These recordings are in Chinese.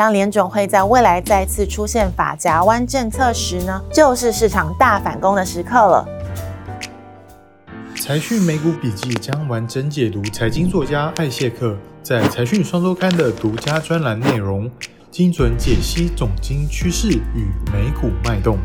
当联总会在未来再次出现法夹湾政策时呢，就是市场大反攻的时刻了。财讯美股笔记将完整解读财经作家艾谢克在财讯双周刊的独家专栏内容，精准解析总经趋势与美股脉动。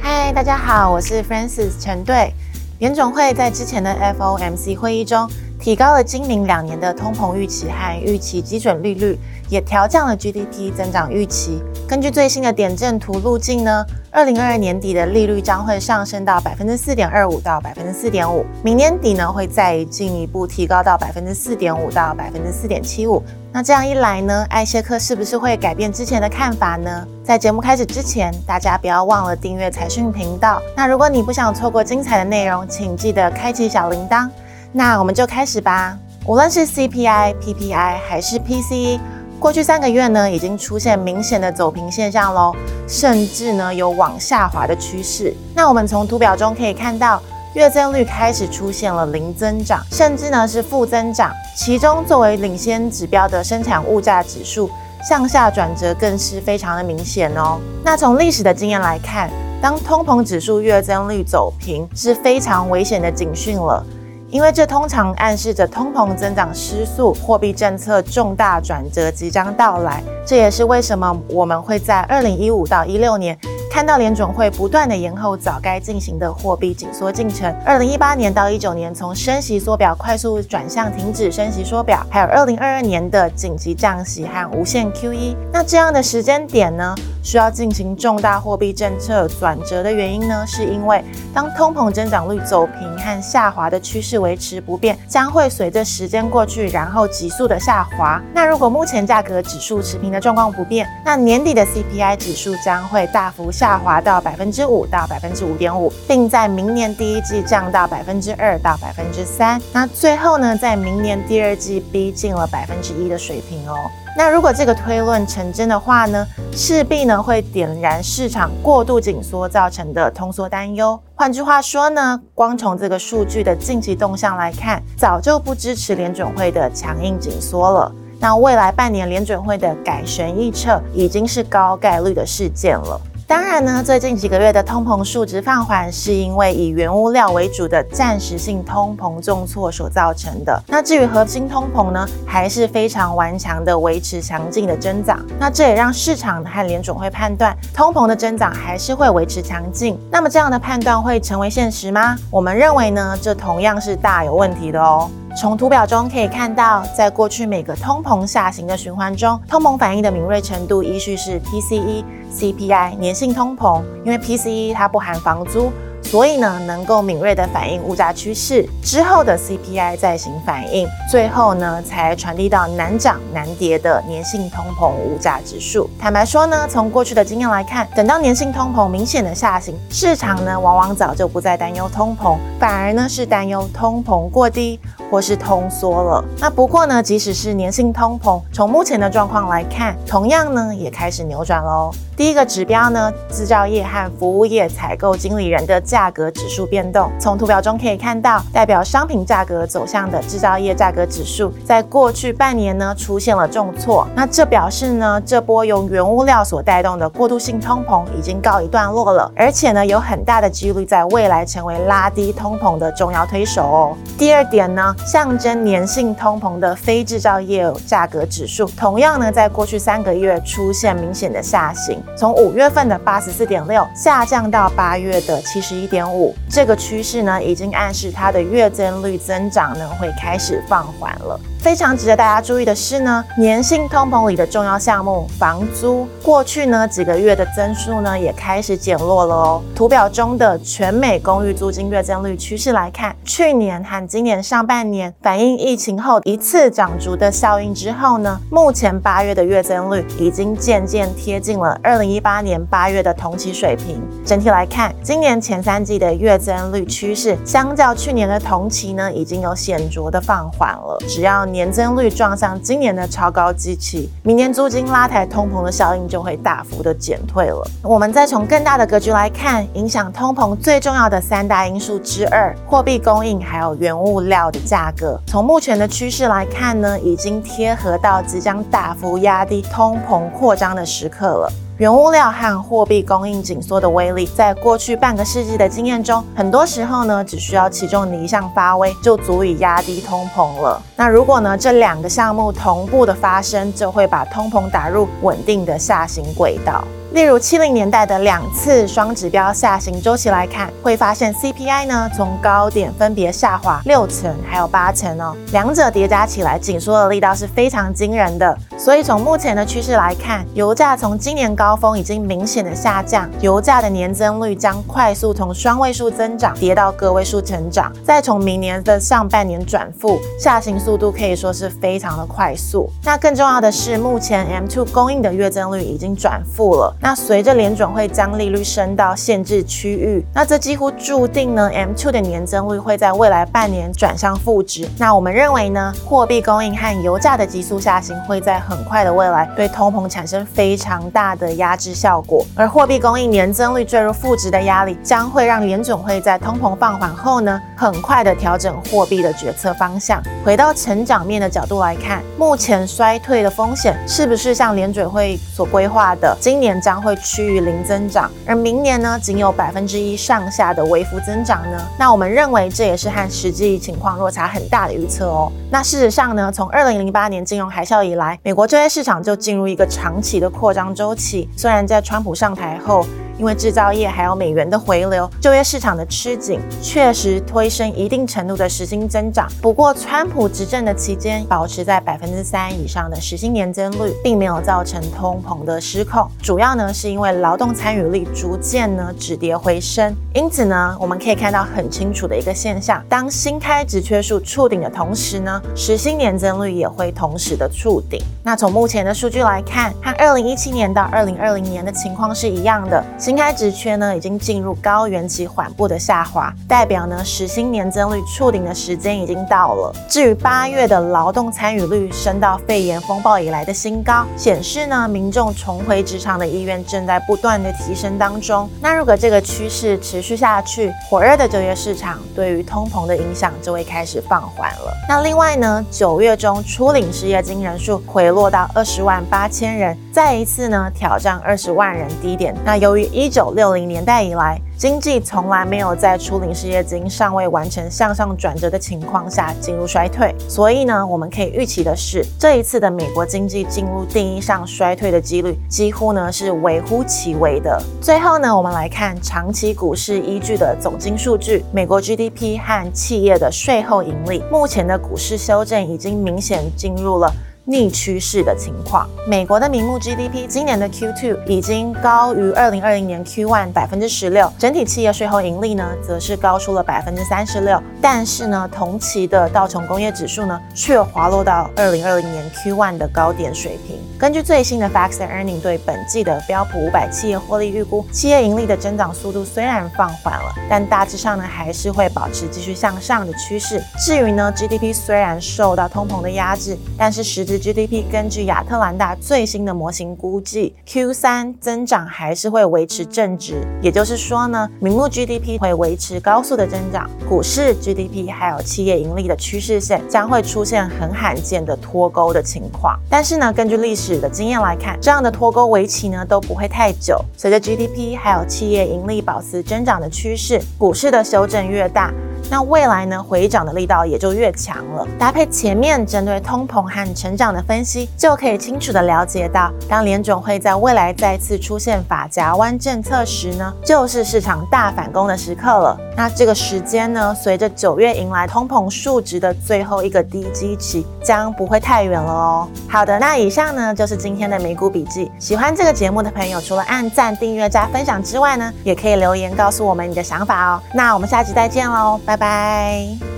嗨，大家好，我是 Francis 陈队。联总会在之前的 FOMC 会议中提高了今明两年的通膨预期和预期基准利率，也调降了 GDP 增长预期。根据最新的点阵图路径呢，二零二二年底的利率将会上升到百分之四点二五到百分之四点五，明年底呢会再进一步提高到百分之四点五到百分之四点七五。那这样一来呢，艾谢克是不是会改变之前的看法呢？在节目开始之前，大家不要忘了订阅财讯频道。那如果你不想错过精彩的内容，请记得开启小铃铛。那我们就开始吧。无论是 CPI、PPI 还是 PCE，过去三个月呢，已经出现明显的走平现象喽，甚至呢有往下滑的趋势。那我们从图表中可以看到。月增率开始出现了零增长，甚至呢是负增长。其中作为领先指标的生产物价指数向下转折更是非常的明显哦。那从历史的经验来看，当通膨指数月增率走平是非常危险的警讯了，因为这通常暗示着通膨增长失速，货币政策重大转折即将到来。这也是为什么我们会在二零一五到一六年。看到联准会不断的延后早该进行的货币紧缩进程，二零一八年到一九年从升息缩表快速转向停止升息缩表，还有二零二二年的紧急降息和无限 QE，那这样的时间点呢，需要进行重大货币政策转折的原因呢，是因为当通膨增长率走平和下滑的趋势维持不变，将会随着时间过去，然后急速的下滑。那如果目前价格指数持平的状况不变，那年底的 CPI 指数将会大幅。下滑到百分之五到百分之五点五，并在明年第一季降到百分之二到百分之三。那最后呢，在明年第二季逼近了百分之一的水平哦。那如果这个推论成真的话呢，势必呢会点燃市场过度紧缩造成的通缩担忧。换句话说呢，光从这个数据的近期动向来看，早就不支持联准会的强硬紧缩了。那未来半年联准会的改弦易辙，已经是高概率的事件了。当然呢，最近几个月的通膨数值放缓，是因为以原物料为主的暂时性通膨重挫所造成的。那至于核心通膨呢，还是非常顽强的维持强劲的增长。那这也让市场和联总会判断，通膨的增长还是会维持强劲。那么这样的判断会成为现实吗？我们认为呢，这同样是大有问题的哦。从图表中可以看到，在过去每个通膨下行的循环中，通膨反应的敏锐程度依序是 PCE、CPI、年性通膨。因为 PCE 它不含房租。所以呢，能够敏锐的反映物价趋势之后的 CPI 再行反应，最后呢才传递到难涨难跌的年性通膨物价指数。坦白说呢，从过去的经验来看，等到年性通膨明显的下行，市场呢往往早就不再担忧通膨，反而呢是担忧通膨过低或是通缩了。那不过呢，即使是年性通膨，从目前的状况来看，同样呢也开始扭转喽。第一个指标呢，制造业和服务业采购经理人的价格指数变动，从图表中可以看到，代表商品价格走向的制造业价格指数，在过去半年呢出现了重挫。那这表示呢，这波由原物料所带动的过渡性通膨已经告一段落了，而且呢，有很大的几率在未来成为拉低通膨的重要推手哦。第二点呢，象征粘性通膨的非制造业价格指数，同样呢，在过去三个月出现明显的下行。从五月份的八十四点六下降到八月的七十一点五，这个趋势呢，已经暗示它的月增率增长呢会开始放缓了。非常值得大家注意的是呢，年性通膨里的重要项目房租，过去呢几个月的增速呢也开始减弱了哦。图表中的全美公寓租金月增率趋势来看，去年和今年上半年反映疫情后一次涨足的效应之后呢，目前八月的月增率已经渐渐贴近了二零一八年八月的同期水平。整体来看，今年前三季的月增率趋势，相较去年的同期呢，已经有显著的放缓了。只要你年增率撞上今年的超高基期，明年租金拉抬通膨的效应就会大幅的减退了。我们再从更大的格局来看，影响通膨最重要的三大因素之二，货币供应还有原物料的价格，从目前的趋势来看呢，已经贴合到即将大幅压低通膨扩张的时刻了。原物料和货币供应紧缩的威力，在过去半个世纪的经验中，很多时候呢，只需要其中的一项发威，就足以压低通膨了。那如果呢，这两个项目同步的发生，就会把通膨打入稳定的下行轨道。例如七零年代的两次双指标下行周期来看，会发现 CPI 呢从高点分别下滑六成还有八成哦，两者叠加起来紧缩的力道是非常惊人的。所以从目前的趋势来看，油价从今年高峰已经明显的下降，油价的年增率将快速从双位数增长跌到个位数成长，再从明年的上半年转负，下行速度可以说是非常的快速。那更重要的是，目前 M2 供应的月增率已经转负了。那随着联准会将利率升到限制区域，那这几乎注定呢，M2 的年增率会在未来半年转向负值。那我们认为呢，货币供应和油价的急速下行会在很快的未来对通膨产生非常大的压制效果，而货币供应年增率坠入负值的压力，将会让联准会在通膨放缓后呢，很快的调整货币的决策方向。回到成长面的角度来看，目前衰退的风险是不是像联准会所规划的，今年？将会趋于零增长，而明年呢，仅有百分之一上下的微幅增长呢？那我们认为这也是和实际情况落差很大的预测哦。那事实上呢，从二零零八年金融海啸以来，美国就业市场就进入一个长期的扩张周期。虽然在川普上台后，因为制造业还有美元的回流，就业市场的吃紧，确实推升一定程度的实薪增长。不过，川普执政的期间，保持在百分之三以上的实薪年增率，并没有造成通膨的失控。主要呢，是因为劳动参与率逐渐呢止跌回升。因此呢，我们可以看到很清楚的一个现象：当新开职缺数触顶的同时呢，实薪年增率也会同时的触顶。那从目前的数据来看，和二零一七年到二零二零年的情况是一样的。新开职缺呢，已经进入高原期缓步的下滑，代表呢？时薪年增率触顶的时间已经到了。至于八月的劳动参与率升到肺炎风暴以来的新高，显示呢？民众重回职场的意愿正在不断的提升当中。那如果这个趋势持续下去，火热的就业市场对于通膨的影响就会开始放缓了。那另外呢，九月中初领失业金人数回落到二十万八千人，再一次呢？挑战二十万人低点。那由于一九六零年代以来，经济从来没有在初领失业金尚未完成向上转折的情况下进入衰退，所以呢，我们可以预期的是，这一次的美国经济进入定义上衰退的几率几乎呢是微乎其微的。最后呢，我们来看长期股市依据的总金数据，美国 GDP 和企业的税后盈利，目前的股市修正已经明显进入了。逆趋势的情况，美国的名目 GDP 今年的 Q2 已经高于二零二零年 Q1 百分之十六，整体企业税后盈利呢，则是高出了百分之三十六。但是呢，同期的道琼工业指数呢，却滑落到二零二零年 Q1 的高点水平。根据最新的 Facts and Earning 对本季的标普五百企业获利预估，企业盈利的增长速度虽然放缓了，但大致上呢，还是会保持继续向上的趋势。至于呢，GDP 虽然受到通膨的压制，但是实质 GDP 根据亚特兰大最新的模型估计，Q3 增长还是会维持正值，也就是说呢，名目 GDP 会维持高速的增长，股市 GDP 还有企业盈利的趋势线将会出现很罕见的脱钩的情况。但是呢，根据历史的经验来看，这样的脱钩围棋呢都不会太久。随着 GDP 还有企业盈利保持增长的趋势，股市的修正越大。那未来呢，回涨的力道也就越强了。搭配前面针对通膨和成长的分析，就可以清楚的了解到，当联准会在未来再次出现法夹弯政策时呢，就是市场大反攻的时刻了。那这个时间呢，随着九月迎来通膨数值的最后一个低基期，将不会太远了哦。好的，那以上呢就是今天的美股笔记。喜欢这个节目的朋友，除了按赞、订阅、加分享之外呢，也可以留言告诉我们你的想法哦。那我们下期再见喽。拜拜。